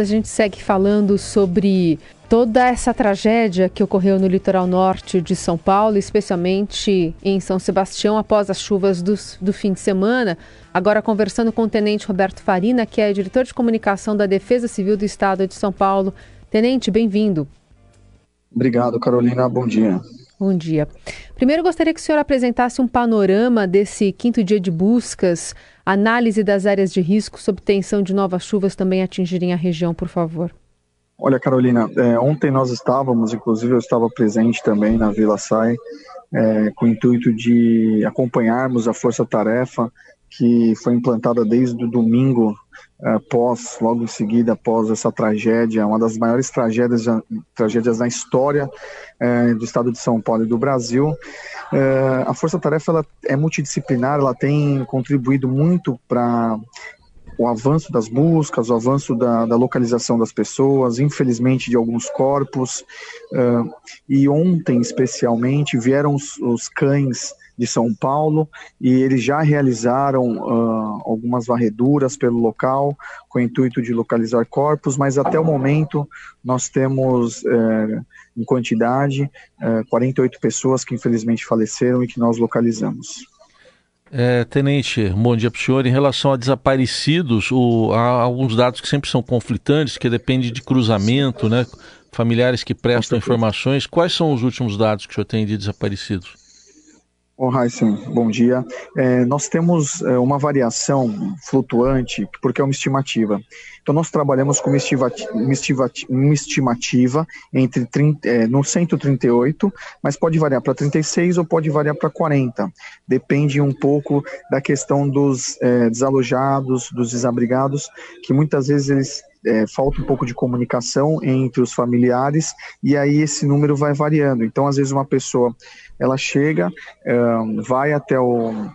a gente segue falando sobre toda essa tragédia que ocorreu no litoral norte de São Paulo, especialmente em São Sebastião, após as chuvas do, do fim de semana. Agora, conversando com o tenente Roberto Farina, que é diretor de comunicação da Defesa Civil do Estado de São Paulo. Tenente, bem-vindo. Obrigado, Carolina. Bom dia. Bom dia. Primeiro, gostaria que o senhor apresentasse um panorama desse quinto dia de buscas, análise das áreas de risco sob tensão de novas chuvas também atingirem a região, por favor. Olha, Carolina, é, ontem nós estávamos, inclusive eu estava presente também na Vila Sai, é, com o intuito de acompanharmos a força-tarefa que foi implantada desde o domingo após, logo em seguida, após essa tragédia, uma das maiores tragédias, tragédias na história é, do estado de São Paulo e do Brasil. É, a Força Tarefa ela é multidisciplinar, ela tem contribuído muito para o avanço das buscas, o avanço da, da, localização das pessoas, infelizmente de alguns corpos. Uh, e ontem, especialmente, vieram os, os, cães de São Paulo e eles já realizaram uh, algumas varreduras pelo local com o intuito de localizar corpos, mas até o momento nós temos, uh, em quantidade, 48 pessoas que infelizmente faleceram e que nós localizamos. É, tenente, bom dia para o senhor. Em relação a desaparecidos, o, há alguns dados que sempre são conflitantes, que depende de cruzamento, né? Familiares que prestam informações. Quais são os últimos dados que o senhor tem de desaparecidos? Oh, Heisen, bom dia. É, nós temos é, uma variação flutuante, porque é uma estimativa. Então, nós trabalhamos com uma, uma, uma estimativa entre 30, é, no 138, mas pode variar para 36 ou pode variar para 40. Depende um pouco da questão dos é, desalojados, dos desabrigados, que muitas vezes eles é, falta um pouco de comunicação entre os familiares e aí esse número vai variando. Então, às vezes uma pessoa ela chega, vai até o,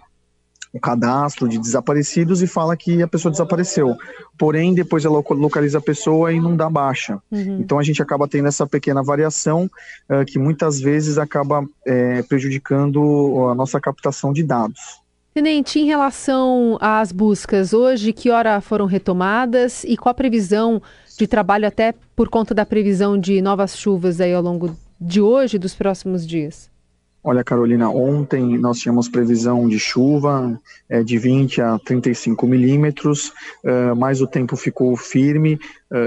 o cadastro de desaparecidos e fala que a pessoa desapareceu. Porém, depois ela localiza a pessoa e não dá baixa. Uhum. Então a gente acaba tendo essa pequena variação uh, que muitas vezes acaba é, prejudicando a nossa captação de dados. Tenente, em relação às buscas, hoje que hora foram retomadas e qual a previsão de trabalho até por conta da previsão de novas chuvas aí ao longo de hoje e dos próximos dias? Olha, Carolina, ontem nós tínhamos previsão de chuva é, de 20 a 35 milímetros, uh, mas o tempo ficou firme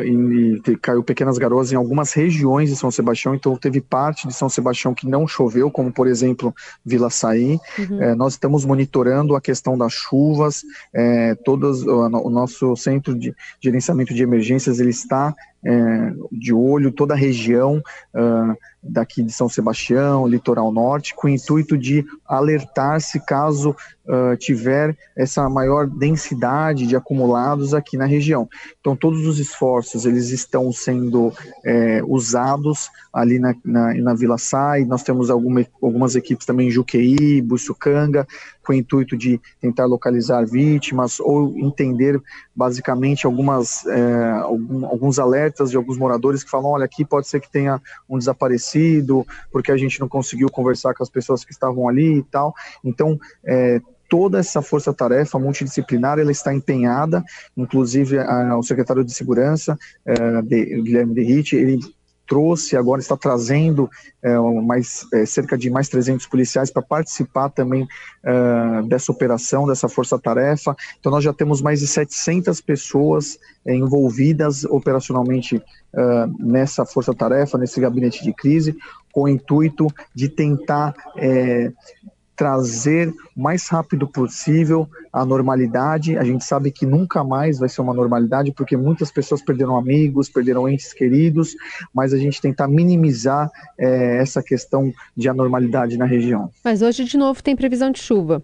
e, e, caiu pequenas garoas em algumas regiões de São Sebastião, então teve parte de São Sebastião que não choveu, como por exemplo Vila Saí. Uhum. Uh, nós estamos monitorando a questão das chuvas, é, todos, o, o, nosso centro de gerenciamento de emergências ele está é, de olho toda a região uh, daqui de São Sebastião, litoral norte, com o intuito de alertar se caso uh, tiver essa maior densidade de acumulados aqui na região. Então, todos os esforços eles estão sendo é, usados ali na, na, na, Vila Sai. Nós temos alguma, algumas equipes também em Juqueí, Buçucanga, com o intuito de tentar localizar vítimas ou entender basicamente algumas é, algum, alguns alertas de alguns moradores que falam, olha, aqui pode ser que tenha um desaparecido, porque a gente não conseguiu conversar com as pessoas que estavam ali e tal. Então, é, toda essa força-tarefa multidisciplinar ela está empenhada, inclusive a, o secretário de Segurança, é, de, Guilherme Derrite, ele trouxe, agora está trazendo é, mais, é, cerca de mais 300 policiais para participar também dessa operação, dessa força-tarefa. Então, nós já temos mais de 700 pessoas envolvidas operacionalmente nessa força-tarefa, nesse gabinete de crise, com o intuito de tentar trazer o mais rápido possível a normalidade. A gente sabe que nunca mais vai ser uma normalidade, porque muitas pessoas perderam amigos, perderam entes queridos, mas a gente tentar minimizar é, essa questão de anormalidade na região. Mas hoje, de novo, tem previsão de chuva.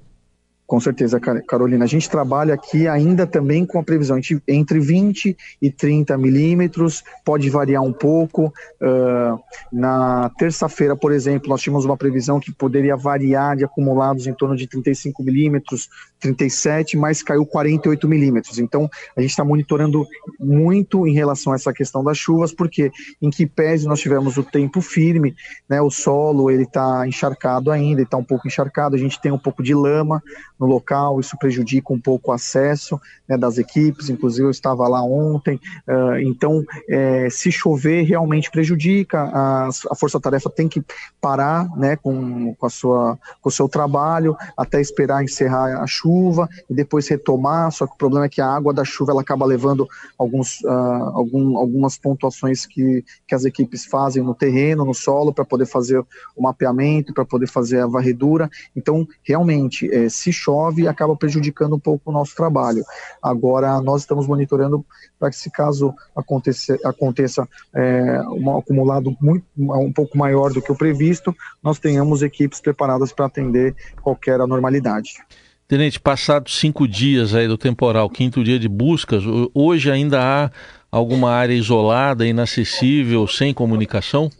Com certeza, Carolina. A gente trabalha aqui ainda também com a previsão entre 20 e 30 milímetros, pode variar um pouco. Uh, na terça-feira, por exemplo, nós tínhamos uma previsão que poderia variar de acumulados em torno de 35 milímetros, 37, mas caiu 48 milímetros. Então, a gente está monitorando muito em relação a essa questão das chuvas, porque em que pese nós tivemos o tempo firme, né, o solo ele está encharcado ainda, está um pouco encharcado, a gente tem um pouco de lama, no local, isso prejudica um pouco o acesso né, das equipes, inclusive eu estava lá ontem, uh, então é, se chover realmente prejudica, a, a força-tarefa tem que parar né, com, com, a sua, com o seu trabalho até esperar encerrar a chuva e depois retomar, só que o problema é que a água da chuva ela acaba levando alguns, uh, algum, algumas pontuações que, que as equipes fazem no terreno, no solo, para poder fazer o mapeamento, para poder fazer a varredura, então realmente, é, se chove, acaba prejudicando um pouco o nosso trabalho. Agora, nós estamos monitorando para que, se caso aconteça, aconteça é, um acumulado muito, um pouco maior do que o previsto, nós tenhamos equipes preparadas para atender qualquer anormalidade. Tenente, passados cinco dias aí do temporal, quinto dia de buscas, hoje ainda há alguma área isolada, inacessível, sem comunicação?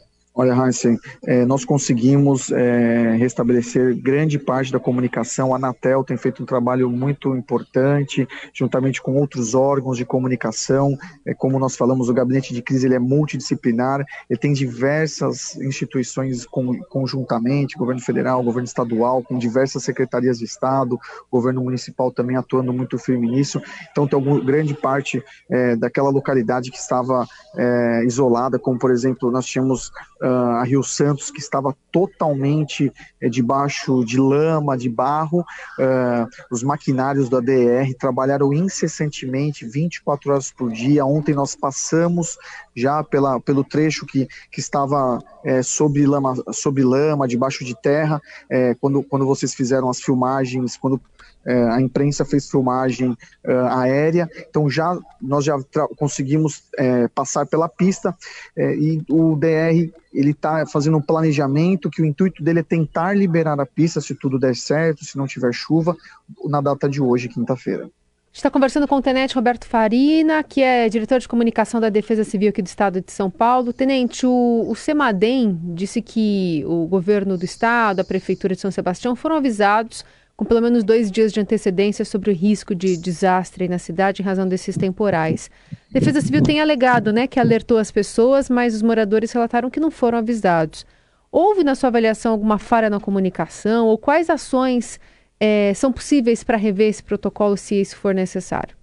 Olha, Hansen, é, nós conseguimos é, restabelecer grande parte da comunicação. A Anatel tem feito um trabalho muito importante, juntamente com outros órgãos de comunicação. É, como nós falamos, o gabinete de crise ele é multidisciplinar, ele tem diversas instituições com, conjuntamente, governo federal, governo estadual, com diversas secretarias de Estado, governo municipal também atuando muito firme nisso. Então, tem alguma, grande parte é, daquela localidade que estava é, isolada, como por exemplo, nós tínhamos a Rio Santos, que estava totalmente é, debaixo de lama, de barro. Uh, os maquinários da DR trabalharam incessantemente, 24 horas por dia. Ontem nós passamos já pela, pelo trecho que, que estava é, sob, lama, sob lama, debaixo de terra, é, quando, quando vocês fizeram as filmagens, quando é, a imprensa fez filmagem uh, aérea, então já nós já conseguimos é, passar pela pista é, e o DR ele está fazendo um planejamento que o intuito dele é tentar liberar a pista se tudo der certo, se não tiver chuva, na data de hoje, quinta-feira. Está conversando com o Tenente Roberto Farina, que é diretor de comunicação da Defesa Civil aqui do Estado de São Paulo. Tenente, o, o CEMADEM disse que o governo do Estado, a Prefeitura de São Sebastião foram avisados com pelo menos dois dias de antecedência sobre o risco de desastre na cidade em razão desses temporais. A Defesa Civil tem alegado né, que alertou as pessoas, mas os moradores relataram que não foram avisados. Houve, na sua avaliação, alguma falha na comunicação ou quais ações é, são possíveis para rever esse protocolo se isso for necessário?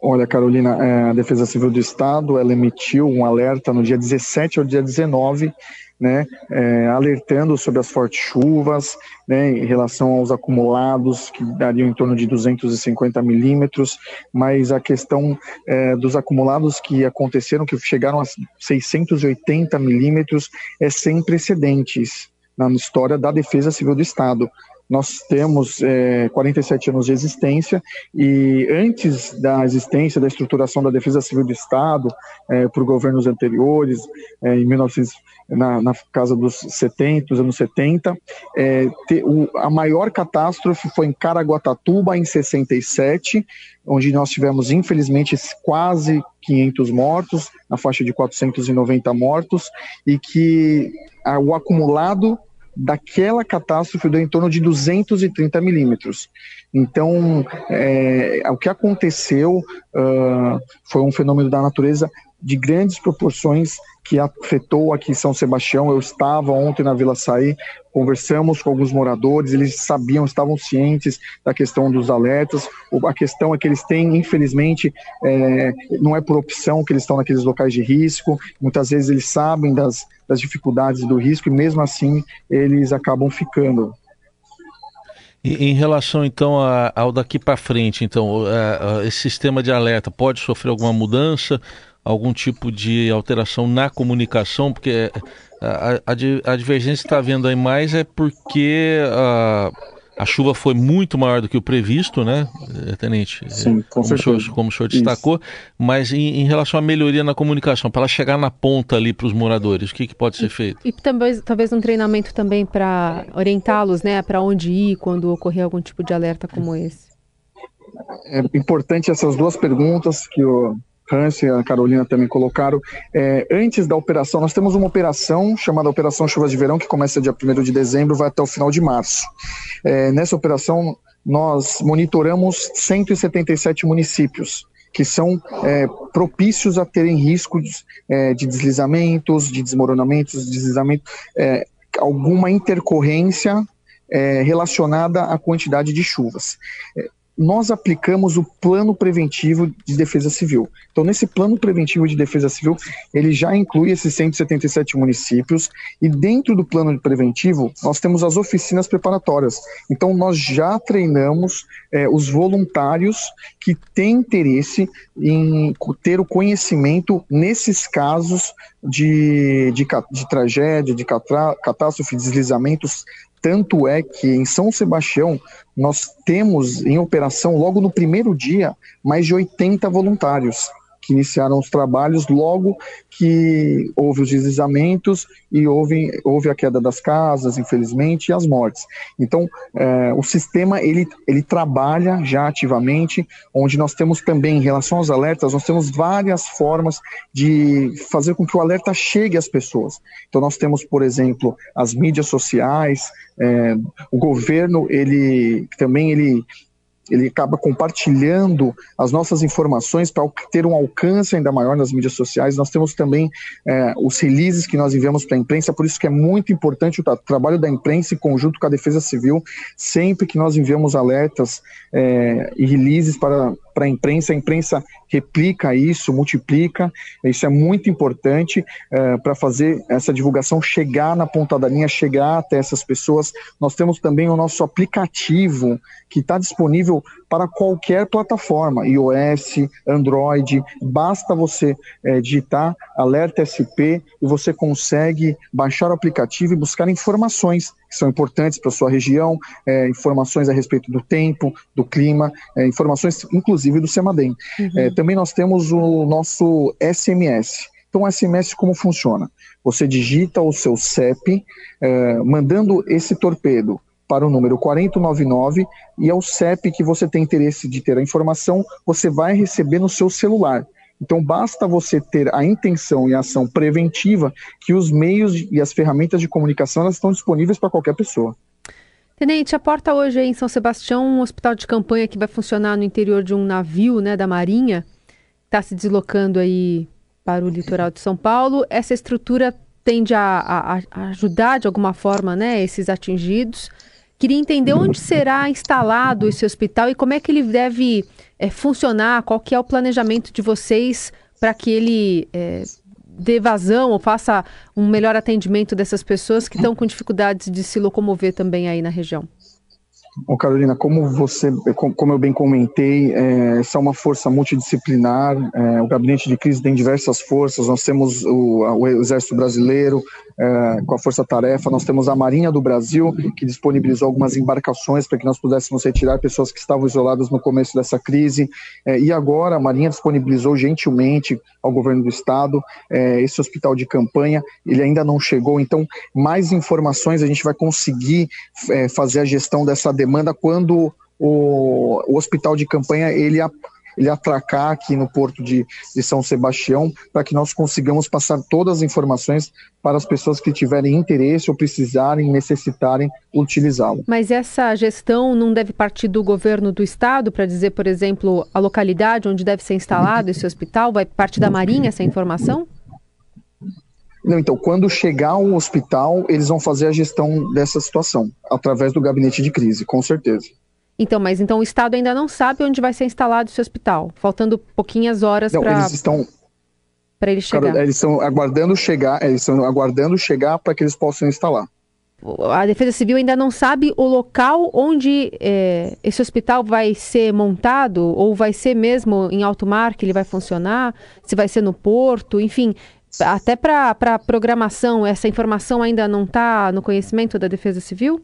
Olha, Carolina, é, a Defesa Civil do Estado ela emitiu um alerta no dia 17 ao dia 19 né, é, alertando sobre as fortes chuvas, né, em relação aos acumulados, que dariam em torno de 250 milímetros, mas a questão é, dos acumulados que aconteceram, que chegaram a 680 milímetros, é sem precedentes na história da Defesa Civil do Estado. Nós temos é, 47 anos de existência e antes da existência da estruturação da Defesa Civil do Estado é, por governos anteriores, é, em 1900, na, na, casa dos 70, anos 70, é, te, o, a maior catástrofe foi em Caraguatatuba, em 67, onde nós tivemos, infelizmente, quase 500 mortos, na faixa de 490 mortos, e que a, o acumulado daquela catástrofe deu em torno de 230 milímetros. Então, é, o que aconteceu uh, foi um fenômeno da natureza de grandes proporções que afetou aqui São Sebastião. Eu estava ontem na Vila Saí, conversamos com alguns moradores, eles sabiam, estavam cientes da questão dos alertas. A questão é que eles têm, infelizmente, é, não é por opção que eles estão naqueles locais de risco, muitas vezes eles sabem das, das dificuldades do risco e mesmo assim eles acabam ficando. Em relação então ao daqui para frente, então esse sistema de alerta pode sofrer alguma mudança? Algum tipo de alteração na comunicação, porque a, a, a divergência está havendo aí mais é porque a, a chuva foi muito maior do que o previsto, né, Tenente? Sim, com como certeza. O senhor, como o senhor destacou, Isso. mas em, em, relação à melhoria na comunicação, para ela chegar na ponta ali para os moradores, o que, que pode ser feito? E, e talvez, talvez um treinamento também para orientá-los, né, para onde ir quando ocorrer algum tipo de alerta como esse. É importante essas duas perguntas que o Hans e a Carolina também colocaram. É, antes da operação, nós temos uma operação chamada Operação Chuvas de Verão, que começa dia 1 de dezembro vai até o final de março. É, nessa operação, nós monitoramos 177 municípios que são é, propícios a terem riscos é, de deslizamentos, de desmoronamentos, de deslizamento, é, alguma intercorrência é, relacionada à quantidade de chuvas. Nós aplicamos o plano preventivo de defesa civil. Então, nesse plano preventivo de defesa civil, ele já inclui esses 177 municípios, e dentro do plano preventivo, nós temos as oficinas preparatórias. Então, nós já treinamos é, os voluntários que têm interesse em ter o conhecimento nesses casos de, de, de tragédia, de catástrofe, deslizamentos tanto é que em São Sebastião nós temos em operação, logo no primeiro dia, mais de 80 voluntários que iniciaram os trabalhos logo que houve os deslizamentos e houve, houve a queda das casas, infelizmente, e as mortes. Então, é, o sistema ele, ele trabalha já ativamente, onde nós temos também, em relação aos alertas, nós temos várias formas de fazer com que o alerta chegue às pessoas. Então, nós temos, por exemplo, as mídias sociais, é, o governo, ele também ele ele acaba compartilhando as nossas informações para ter um alcance ainda maior nas mídias sociais. Nós temos também é, os releases que nós enviamos para a imprensa, por isso que é muito importante o trabalho da imprensa em conjunto com a Defesa Civil, sempre que nós enviamos alertas é, e releases para para a imprensa, a imprensa replica isso, multiplica, isso é muito importante é, para fazer essa divulgação chegar na ponta da linha, chegar até essas pessoas. Nós temos também o nosso aplicativo que está disponível para qualquer plataforma, iOS, Android, basta você é, digitar Alerta SP e você consegue baixar o aplicativo e buscar informações que são importantes para a sua região, é, informações a respeito do tempo, do clima, é, informações inclusive do CEMADEM. Uhum. É, também nós temos o nosso SMS. Então, o SMS como funciona? Você digita o seu CEP, é, mandando esse torpedo para o número 4099 e é o CEP que você tem interesse de ter a informação, você vai receber no seu celular. Então, basta você ter a intenção e a ação preventiva que os meios e as ferramentas de comunicação elas estão disponíveis para qualquer pessoa. Tenente, a porta hoje em São Sebastião um hospital de campanha que vai funcionar no interior de um navio né, da Marinha, está se deslocando aí para o litoral de São Paulo. Essa estrutura tende a, a, a ajudar de alguma forma né, esses atingidos. Queria entender onde será instalado esse hospital e como é que ele deve é, funcionar, qual que é o planejamento de vocês para que ele é, dê vazão ou faça um melhor atendimento dessas pessoas que estão com dificuldades de se locomover também aí na região. Bom, Carolina, como você, como eu bem comentei, é, essa é uma força multidisciplinar. É, o gabinete de crise tem diversas forças. Nós temos o, o Exército Brasileiro é, com a Força Tarefa, nós temos a Marinha do Brasil que disponibilizou algumas embarcações para que nós pudéssemos retirar pessoas que estavam isoladas no começo dessa crise. É, e agora a Marinha disponibilizou gentilmente ao governo do estado é, esse hospital de campanha. Ele ainda não chegou, então mais informações a gente vai conseguir é, fazer a gestão dessa demanda quando o, o hospital de campanha ele, ele atracar aqui no porto de, de São Sebastião, para que nós consigamos passar todas as informações para as pessoas que tiverem interesse ou precisarem, necessitarem utilizá-lo. Mas essa gestão não deve partir do governo do estado para dizer, por exemplo, a localidade onde deve ser instalado esse hospital? Vai partir da Marinha essa informação? Não, então, quando chegar um hospital, eles vão fazer a gestão dessa situação, através do gabinete de crise, com certeza. Então, mas então o Estado ainda não sabe onde vai ser instalado esse hospital, faltando pouquinhas horas para. Eles estão. Para ele chegar. eles estão aguardando chegar, eles estão aguardando chegar para que eles possam instalar. A Defesa Civil ainda não sabe o local onde é, esse hospital vai ser montado, ou vai ser mesmo em alto mar que ele vai funcionar, se vai ser no porto, enfim, até para programação, essa informação ainda não está no conhecimento da Defesa Civil?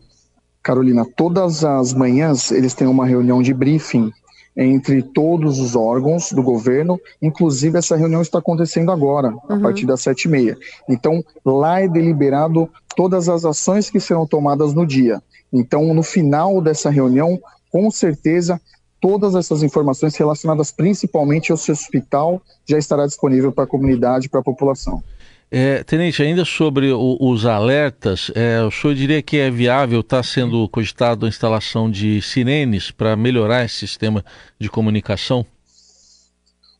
Carolina, todas as manhãs eles têm uma reunião de briefing entre todos os órgãos do governo, inclusive essa reunião está acontecendo agora, uhum. a partir das sete e meia. Então, lá é deliberado todas as ações que serão tomadas no dia. Então, no final dessa reunião, com certeza, todas essas informações relacionadas principalmente ao seu hospital já estará disponível para a comunidade, para a população. É, Tenente, ainda sobre o, os alertas, é, o senhor diria que é viável, está sendo cogitado a instalação de sirenes para melhorar esse sistema de comunicação?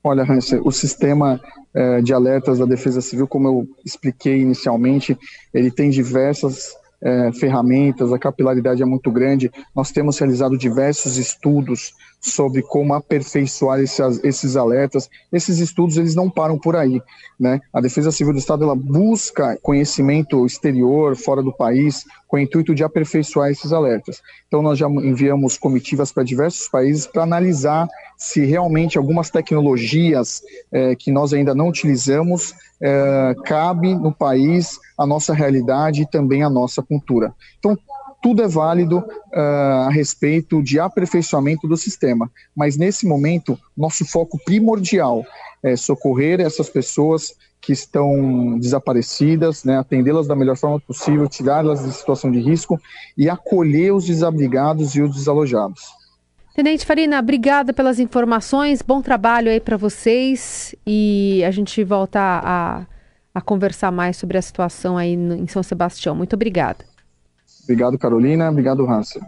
Olha, Hanser, o sistema é, de alertas da Defesa Civil, como eu expliquei inicialmente, ele tem diversas é, ferramentas, a capilaridade é muito grande. Nós temos realizado diversos estudos sobre como aperfeiçoar esses, esses alertas. Esses estudos eles não param por aí, né? A Defesa Civil do Estado ela busca conhecimento exterior, fora do país, com o intuito de aperfeiçoar esses alertas. Então nós já enviamos comitivas para diversos países para analisar se realmente algumas tecnologias é, que nós ainda não utilizamos é, cabe no país a nossa realidade e também a nossa cultura. Então, tudo é válido uh, a respeito de aperfeiçoamento do sistema, mas nesse momento, nosso foco primordial é socorrer essas pessoas que estão desaparecidas, né, atendê-las da melhor forma possível, tirá-las de situação de risco e acolher os desabrigados e os desalojados. Tenente Farina, obrigada pelas informações, bom trabalho aí para vocês e a gente volta a, a conversar mais sobre a situação aí no, em São Sebastião. Muito obrigada. Obrigado, Carolina. Obrigado, Hansen.